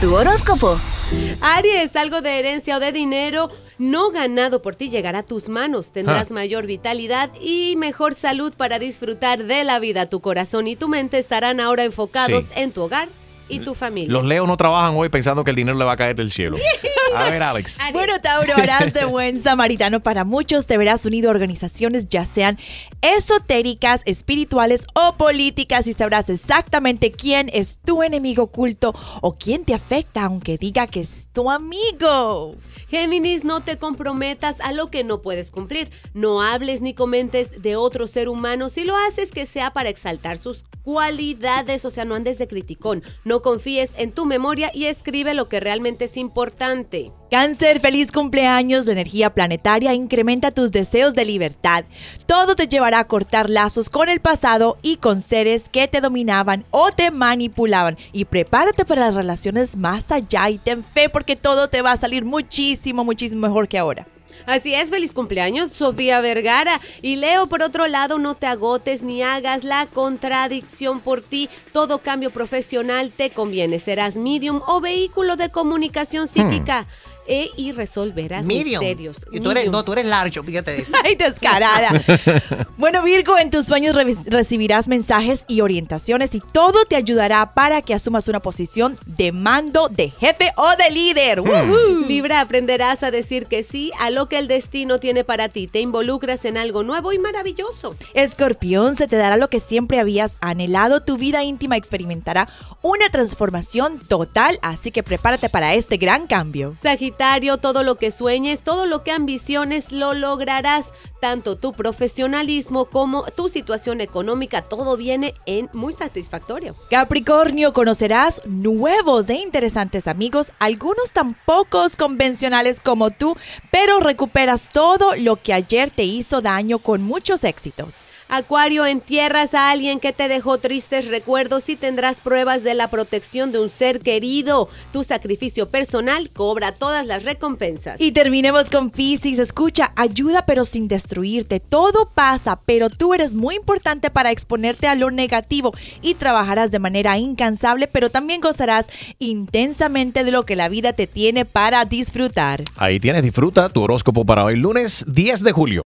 Tu horóscopo. Aries, algo de herencia o de dinero no ganado por ti llegará a tus manos. Tendrás Ah. mayor vitalidad y mejor salud para disfrutar de la vida. Tu corazón y tu mente estarán ahora enfocados Sí. en tu hogar y tu familia. Los leos no trabajan hoy pensando que el dinero le va a caer del cielo. A ver, Alex. Bueno, Tauro, harás de buen samaritano para muchos. Te verás unido a organizaciones, ya sean esotéricas, espirituales o políticas, y sabrás exactamente quién es tu enemigo oculto o quién te afecta, aunque diga que es tu amigo. Géminis, no te comprometas a lo que no puedes cumplir. No hables ni comentes de otro ser humano. Si lo haces, que sea para exaltar sus cualidades, o sea, no andes de criticón. No confíes en tu memoria y escribe lo que realmente es importante. Cáncer, feliz cumpleaños. La energía planetaria incrementa tus deseos de libertad. Todo te llevará a cortar lazos con el pasado y con seres que te dominaban o te manipulaban. Y prepárate para las relaciones más allá y ten fe porque todo te va a salir muchísimo, muchísimo mejor que ahora. Así es, feliz cumpleaños, Sofía Vergara. Y Leo, por otro lado, no te agotes ni hagas la contradicción por ti. Todo cambio profesional te conviene. Serás medium o vehículo de comunicación psíquica e, y resolverás Medium. misterios. Y tú eres, no, tú eres largo, fíjate de eso. ¡Ay, descarada! bueno, Virgo, en tus sueños re- recibirás mensajes y orientaciones y todo te ayudará para que asumas una posición de mando, de jefe o de líder. ¡Woohoo! Libra, aprenderás a decir que sí a lo que el destino tiene para ti. Te involucras en algo nuevo y maravilloso. Escorpión, se te dará lo que siempre habías anhelado. Tu vida íntima experimentará una transformación total, así que prepárate para este gran cambio. Sagitario, todo lo que sueñes, todo lo que ambiciones, lo lograrás. Tanto tu profesionalismo como tu situación económica, todo viene en muy satisfactorio. Capricornio, conocerás nuevos e interesantes amigos, algunos tan pocos convencionales como tú, pero recuperas todo lo que ayer te hizo daño con muchos éxitos. Acuario, entierras a alguien que te dejó tristes recuerdos y tendrás pruebas de la protección de un ser querido. Tu sacrificio personal cobra todas las recompensas. Y terminemos con Pisces. Escucha, ayuda pero sin destruirte. Todo pasa, pero tú eres muy importante para exponerte a lo negativo y trabajarás de manera incansable, pero también gozarás intensamente de lo que la vida te tiene para disfrutar. Ahí tienes, disfruta tu horóscopo para hoy, lunes 10 de julio.